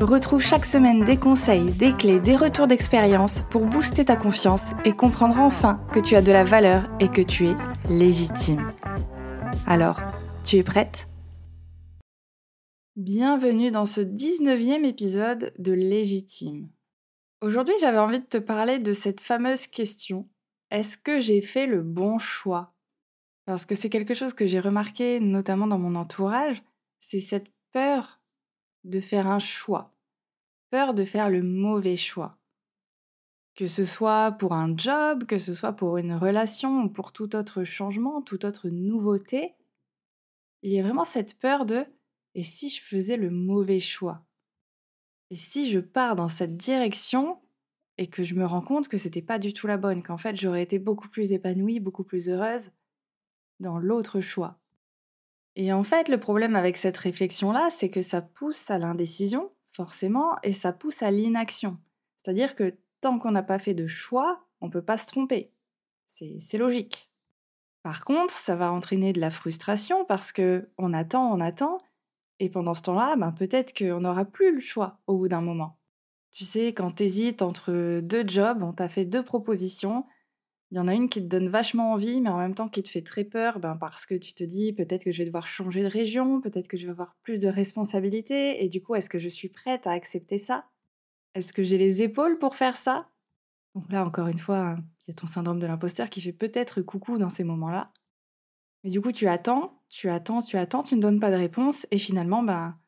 Retrouve chaque semaine des conseils, des clés, des retours d'expérience pour booster ta confiance et comprendre enfin que tu as de la valeur et que tu es légitime. Alors, tu es prête? Bienvenue dans ce 19e épisode de Légitime. Aujourd'hui, j'avais envie de te parler de cette fameuse question est-ce que j'ai fait le bon choix? Parce que c'est quelque chose que j'ai remarqué notamment dans mon entourage, c'est cette peur de faire un choix, peur de faire le mauvais choix. Que ce soit pour un job, que ce soit pour une relation ou pour tout autre changement, toute autre nouveauté, il y a vraiment cette peur de et si je faisais le mauvais choix? Et si je pars dans cette direction et que je me rends compte que c'était pas du tout la bonne, qu'en fait j'aurais été beaucoup plus épanouie, beaucoup plus heureuse dans l'autre choix? Et en fait, le problème avec cette réflexion-là, c'est que ça pousse à l'indécision, forcément, et ça pousse à l'inaction. C'est-à-dire que tant qu'on n'a pas fait de choix, on ne peut pas se tromper. C'est logique. Par contre, ça va entraîner de la frustration parce que on attend, on attend, et pendant ce temps-là, ben peut-être qu'on n'aura plus le choix au bout d'un moment. Tu sais, quand tu hésites entre deux jobs, on t'a fait deux propositions, il y en a une qui te donne vachement envie, mais en même temps qui te fait très peur, ben parce que tu te dis peut-être que je vais devoir changer de région, peut-être que je vais avoir plus de responsabilités, et du coup, est-ce que je suis prête à accepter ça? Est-ce que j'ai les épaules pour faire ça? Donc là, encore une fois, il y a ton syndrome de l'imposteur qui fait peut-être coucou dans ces moments-là. Mais du coup, tu attends, tu attends, tu attends, tu ne donnes pas de réponse, et finalement, ben,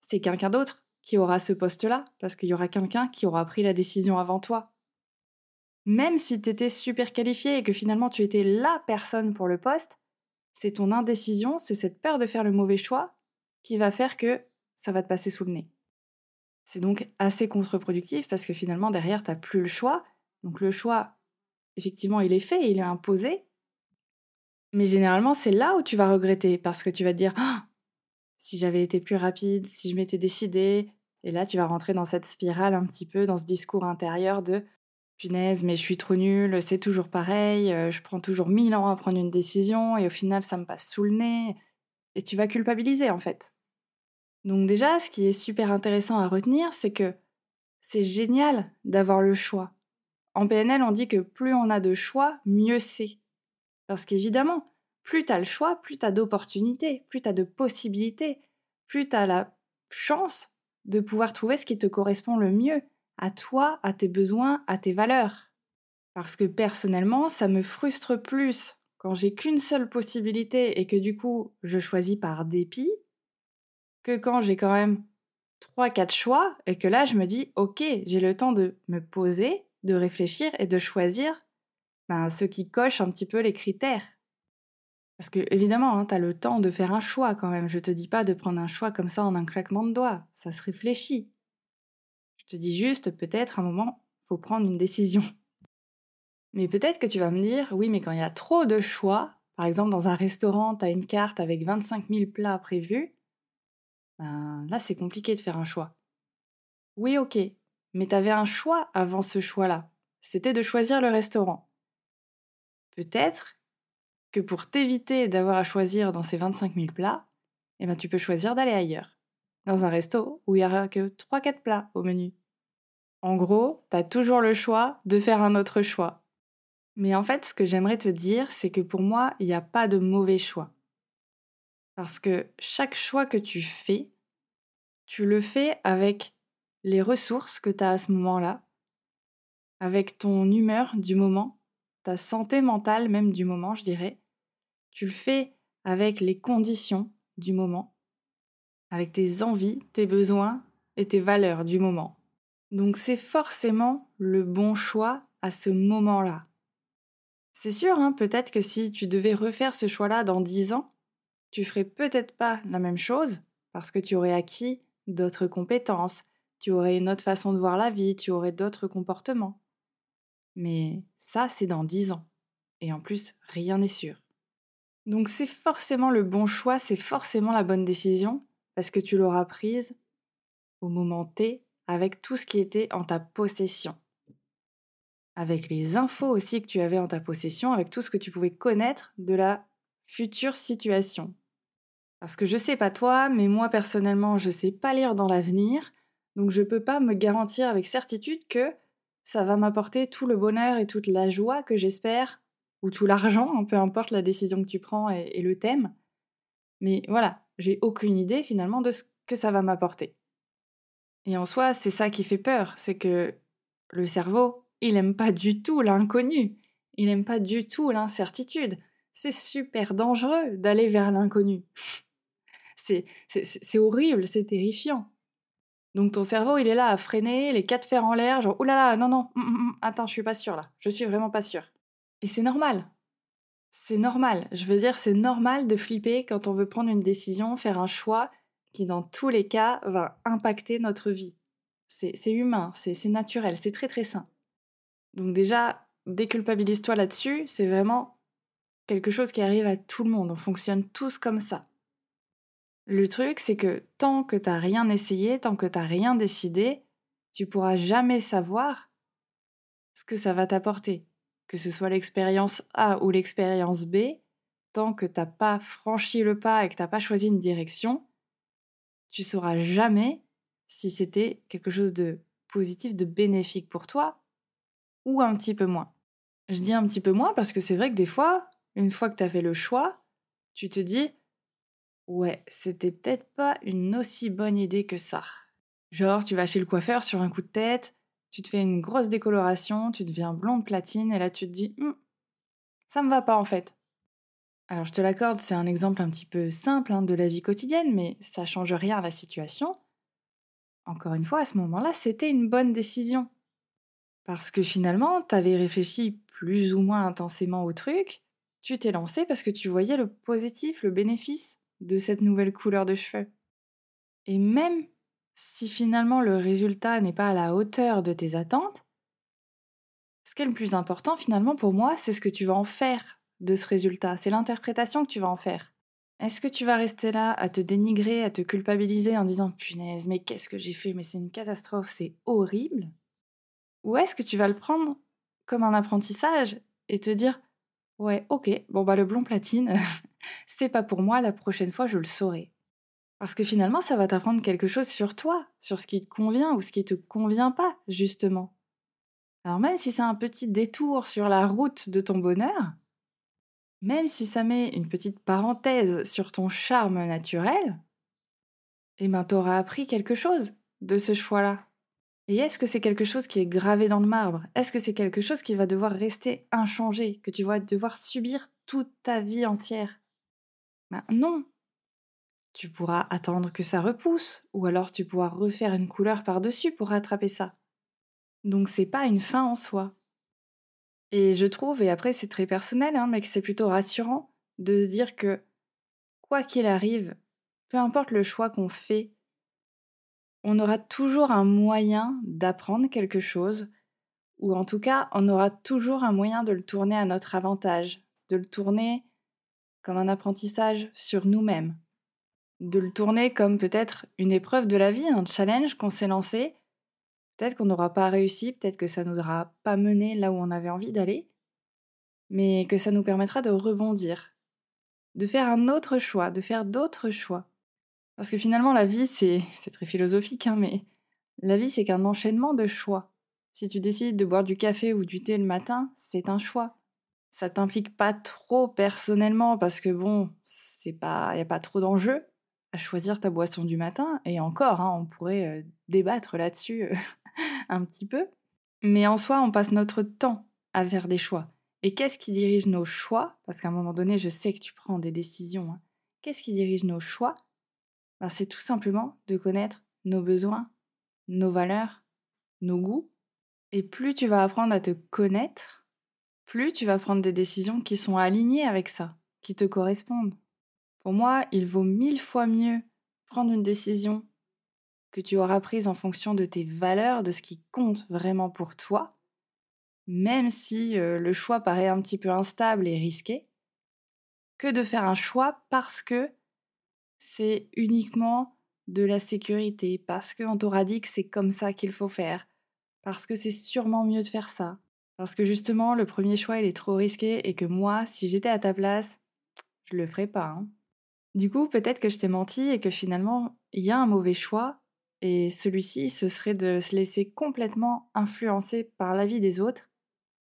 c'est quelqu'un d'autre qui aura ce poste-là, parce qu'il y aura quelqu'un qui aura pris la décision avant toi même si tu étais super qualifié et que finalement tu étais la personne pour le poste, c'est ton indécision, c'est cette peur de faire le mauvais choix qui va faire que ça va te passer sous le nez. C'est donc assez contre-productif parce que finalement derrière, tu n'as plus le choix. Donc le choix, effectivement, il est fait, il est imposé. Mais généralement, c'est là où tu vas regretter parce que tu vas te dire «Ah, si j'avais été plus rapide, si je m'étais décidé. Et là, tu vas rentrer dans cette spirale un petit peu, dans ce discours intérieur de mais je suis trop nulle, c'est toujours pareil, euh, je prends toujours mille ans à prendre une décision et au final ça me passe sous le nez. Et tu vas culpabiliser en fait. Donc déjà, ce qui est super intéressant à retenir, c'est que c'est génial d'avoir le choix. En PNL, on dit que plus on a de choix, mieux c'est. Parce qu'évidemment, plus tu as le choix, plus tu as d'opportunités, plus tu as de possibilités, plus tu as la chance de pouvoir trouver ce qui te correspond le mieux à toi, à tes besoins, à tes valeurs. Parce que personnellement, ça me frustre plus quand j'ai qu'une seule possibilité et que du coup, je choisis par dépit, que quand j'ai quand même trois, quatre choix et que là, je me dis, ok, j'ai le temps de me poser, de réfléchir et de choisir ben, ce qui coche un petit peu les critères. Parce que évidemment, hein, tu as le temps de faire un choix quand même. Je te dis pas de prendre un choix comme ça en un claquement de doigts. Ça se réfléchit. Je dis juste, peut-être, à un moment, faut prendre une décision. Mais peut-être que tu vas me dire, oui, mais quand il y a trop de choix, par exemple dans un restaurant, tu as une carte avec 25 000 plats prévus, ben, là c'est compliqué de faire un choix. Oui, ok, mais tu avais un choix avant ce choix-là. C'était de choisir le restaurant. Peut-être que pour t'éviter d'avoir à choisir dans ces 25 000 plats, eh ben, tu peux choisir d'aller ailleurs. Dans un resto où il n'y aura que 3-4 plats au menu. En gros, tu as toujours le choix de faire un autre choix. Mais en fait, ce que j'aimerais te dire, c'est que pour moi, il n'y a pas de mauvais choix. Parce que chaque choix que tu fais, tu le fais avec les ressources que tu as à ce moment-là, avec ton humeur du moment, ta santé mentale même du moment, je dirais. Tu le fais avec les conditions du moment, avec tes envies, tes besoins et tes valeurs du moment. Donc c'est forcément le bon choix à ce moment-là. C'est sûr, hein, peut-être que si tu devais refaire ce choix-là dans 10 ans, tu ferais peut-être pas la même chose parce que tu aurais acquis d'autres compétences, tu aurais une autre façon de voir la vie, tu aurais d'autres comportements. Mais ça, c'est dans dix ans. Et en plus, rien n'est sûr. Donc c'est forcément le bon choix, c'est forcément la bonne décision, parce que tu l'auras prise au moment T avec tout ce qui était en ta possession. Avec les infos aussi que tu avais en ta possession, avec tout ce que tu pouvais connaître de la future situation. Parce que je sais pas toi, mais moi personnellement, je sais pas lire dans l'avenir, donc je peux pas me garantir avec certitude que ça va m'apporter tout le bonheur et toute la joie que j'espère, ou tout l'argent, hein, peu importe la décision que tu prends et, et le thème. Mais voilà, j'ai aucune idée finalement de ce que ça va m'apporter. Et en soi, c'est ça qui fait peur, c'est que le cerveau, il n'aime pas du tout l'inconnu, il n'aime pas du tout l'incertitude. C'est super dangereux d'aller vers l'inconnu. c'est horrible, c'est terrifiant. Donc ton cerveau, il est là à freiner, les quatre fers en l'air, genre oulala, non, non, hum, hum, hum, attends, je suis pas sûre là, je suis vraiment pas sûre. Et c'est normal. C'est normal. Je veux dire, c'est normal de flipper quand on veut prendre une décision, faire un choix qui, dans tous les cas, va impacter notre vie. C'est humain, c'est naturel, c'est très très sain. Donc déjà, déculpabilise-toi là-dessus, c'est vraiment quelque chose qui arrive à tout le monde, on fonctionne tous comme ça. Le truc, c'est que tant que t'as rien essayé, tant que t'as rien décidé, tu pourras jamais savoir ce que ça va t'apporter. Que ce soit l'expérience A ou l'expérience B, tant que t'as pas franchi le pas et que t'as pas choisi une direction, tu sauras jamais si c'était quelque chose de positif, de bénéfique pour toi, ou un petit peu moins. Je dis un petit peu moins parce que c'est vrai que des fois, une fois que tu as fait le choix, tu te dis Ouais, c'était peut-être pas une aussi bonne idée que ça. Genre, tu vas chez le coiffeur sur un coup de tête, tu te fais une grosse décoloration, tu deviens blonde platine, et là tu te dis «Hum, Ça me va pas en fait. Alors je te l'accorde, c'est un exemple un petit peu simple hein, de la vie quotidienne, mais ça change rien à la situation. Encore une fois, à ce moment-là, c'était une bonne décision. Parce que finalement, tu avais réfléchi plus ou moins intensément au truc, tu t'es lancé parce que tu voyais le positif, le bénéfice de cette nouvelle couleur de cheveux. Et même si finalement le résultat n'est pas à la hauteur de tes attentes, ce qui est le plus important finalement pour moi, c'est ce que tu vas en faire de ce résultat, c'est l'interprétation que tu vas en faire. Est-ce que tu vas rester là à te dénigrer, à te culpabiliser en disant punaise, mais qu'est-ce que j'ai fait, mais c'est une catastrophe, c'est horrible Ou est-ce que tu vas le prendre comme un apprentissage et te dire ouais, ok, bon bah le blond platine, c'est pas pour moi, la prochaine fois je le saurai. Parce que finalement, ça va t'apprendre quelque chose sur toi, sur ce qui te convient ou ce qui te convient pas, justement. Alors même si c'est un petit détour sur la route de ton bonheur, même si ça met une petite parenthèse sur ton charme naturel, eh ben t'auras appris quelque chose de ce choix-là. Et est-ce que c'est quelque chose qui est gravé dans le marbre? Est-ce que c'est quelque chose qui va devoir rester inchangé, que tu vas devoir subir toute ta vie entière? Ben non. Tu pourras attendre que ça repousse, ou alors tu pourras refaire une couleur par-dessus pour rattraper ça. Donc c'est pas une fin en soi. Et je trouve, et après c'est très personnel, hein, mais que c'est plutôt rassurant de se dire que quoi qu'il arrive, peu importe le choix qu'on fait, on aura toujours un moyen d'apprendre quelque chose, ou en tout cas, on aura toujours un moyen de le tourner à notre avantage, de le tourner comme un apprentissage sur nous-mêmes, de le tourner comme peut-être une épreuve de la vie, un challenge qu'on s'est lancé, Peut-être qu'on n'aura pas réussi, peut-être que ça nous aura pas mené là où on avait envie d'aller, mais que ça nous permettra de rebondir, de faire un autre choix, de faire d'autres choix. Parce que finalement, la vie, c'est très philosophique, hein, mais la vie, c'est qu'un enchaînement de choix. Si tu décides de boire du café ou du thé le matin, c'est un choix. Ça t'implique pas trop personnellement parce que bon, c'est pas, y a pas trop d'enjeux à choisir ta boisson du matin. Et encore, hein, on pourrait euh, débattre là-dessus euh, un petit peu. Mais en soi, on passe notre temps à faire des choix. Et qu'est-ce qui dirige nos choix? Parce qu'à un moment donné, je sais que tu prends des décisions. Hein. Qu'est-ce qui dirige nos choix? Ben, C'est tout simplement de connaître nos besoins, nos valeurs, nos goûts. Et plus tu vas apprendre à te connaître, plus tu vas prendre des décisions qui sont alignées avec ça, qui te correspondent. Pour moi, il vaut mille fois mieux prendre une décision que tu auras prise en fonction de tes valeurs, de ce qui compte vraiment pour toi, même si le choix paraît un petit peu instable et risqué, que de faire un choix parce que c'est uniquement de la sécurité, parce qu'on t'aura dit que c'est comme ça qu'il faut faire, parce que c'est sûrement mieux de faire ça, parce que justement le premier choix il est trop risqué et que moi, si j'étais à ta place, je le ferais pas. Hein. Du coup, peut-être que je t'ai menti et que finalement, il y a un mauvais choix, et celui-ci, ce serait de se laisser complètement influencer par la vie des autres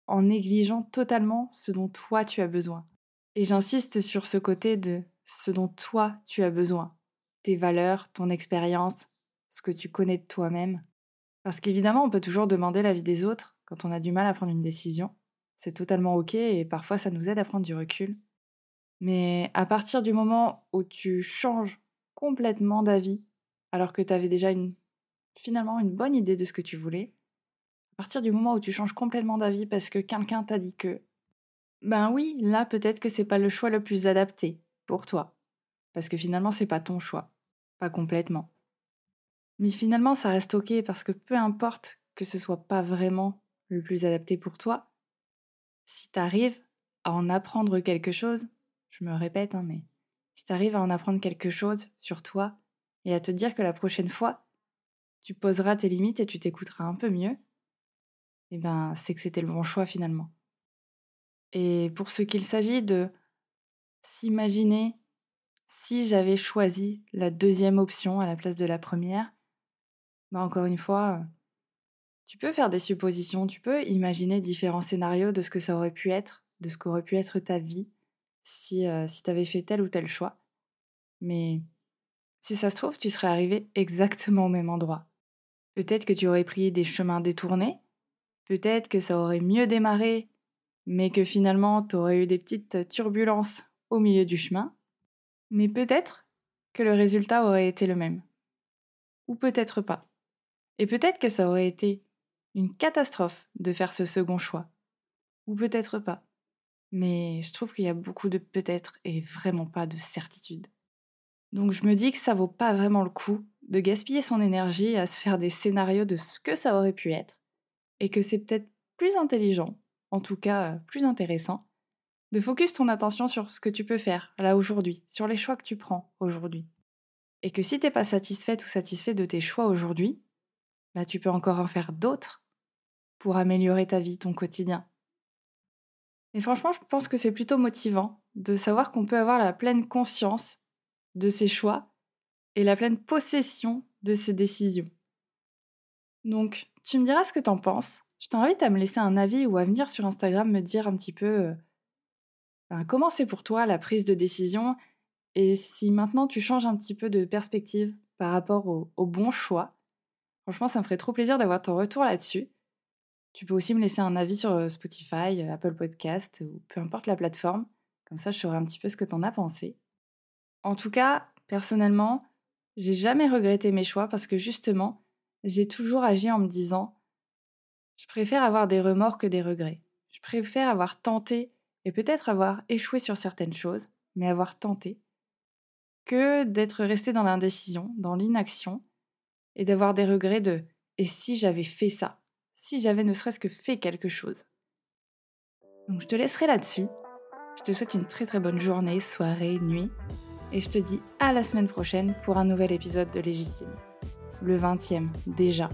en négligeant totalement ce dont toi tu as besoin. Et j'insiste sur ce côté de ce dont toi tu as besoin, tes valeurs, ton expérience, ce que tu connais de toi-même. Parce qu'évidemment, on peut toujours demander l'avis des autres quand on a du mal à prendre une décision. C'est totalement ok et parfois ça nous aide à prendre du recul. Mais à partir du moment où tu changes complètement d'avis, alors que tu avais déjà une, finalement une bonne idée de ce que tu voulais, à partir du moment où tu changes complètement d'avis parce que quelqu'un t'a dit que, ben oui, là peut-être que c'est pas le choix le plus adapté pour toi, parce que finalement c'est pas ton choix, pas complètement. Mais finalement ça reste ok parce que peu importe que ce soit pas vraiment le plus adapté pour toi, si tu arrives à en apprendre quelque chose, je me répète, hein, mais si tu arrives à en apprendre quelque chose sur toi et à te dire que la prochaine fois, tu poseras tes limites et tu t'écouteras un peu mieux, eh ben, c'est que c'était le bon choix finalement. Et pour ce qu'il s'agit de s'imaginer si j'avais choisi la deuxième option à la place de la première, bah encore une fois, tu peux faire des suppositions, tu peux imaginer différents scénarios de ce que ça aurait pu être, de ce qu'aurait pu être ta vie, si, si tu avais fait tel ou tel choix. Mais si ça se trouve, tu serais arrivé exactement au même endroit. Peut-être que tu aurais pris des chemins détournés, peut-être que ça aurait mieux démarré, mais que finalement tu aurais eu des petites turbulences au milieu du chemin, mais peut-être que le résultat aurait été le même. Ou peut-être pas. Et peut-être que ça aurait été une catastrophe de faire ce second choix. Ou peut-être pas. Mais je trouve qu'il y a beaucoup de peut-être et vraiment pas de certitude. Donc je me dis que ça vaut pas vraiment le coup de gaspiller son énergie à se faire des scénarios de ce que ça aurait pu être, et que c'est peut-être plus intelligent, en tout cas plus intéressant, de focus ton attention sur ce que tu peux faire là aujourd'hui, sur les choix que tu prends aujourd'hui. Et que si t'es pas satisfaite ou satisfait de tes choix aujourd'hui, bah tu peux encore en faire d'autres pour améliorer ta vie, ton quotidien. Et franchement, je pense que c'est plutôt motivant de savoir qu'on peut avoir la pleine conscience de ses choix et la pleine possession de ses décisions. Donc, tu me diras ce que t'en penses. Je t'invite à me laisser un avis ou à venir sur Instagram me dire un petit peu euh, ben, comment c'est pour toi la prise de décision et si maintenant tu changes un petit peu de perspective par rapport au, bon choix. Franchement, ça me ferait trop plaisir d'avoir ton retour là-dessus. Tu peux aussi me laisser un avis sur euh, Spotify, euh, Apple Podcast ou peu importe la plateforme. Comme ça, je saurai un petit peu ce que tu en as pensé. En tout cas, personnellement, j'ai jamais regretté mes choix parce que justement, j'ai toujours agi en me disant je préfère avoir des remords que des regrets. Je préfère avoir tenté et peut-être avoir échoué sur certaines choses, mais avoir tenté, que d'être resté dans l'indécision, dans l'inaction, et d'avoir des regrets de et si j'avais fait ça? Si j'avais ne serait-ce que fait quelque chose. Donc je te laisserai là-dessus. Je te souhaite une très très bonne journée, soirée, nuit. Et je te dis à la semaine prochaine pour un nouvel épisode de Légitime. Le 20e déjà.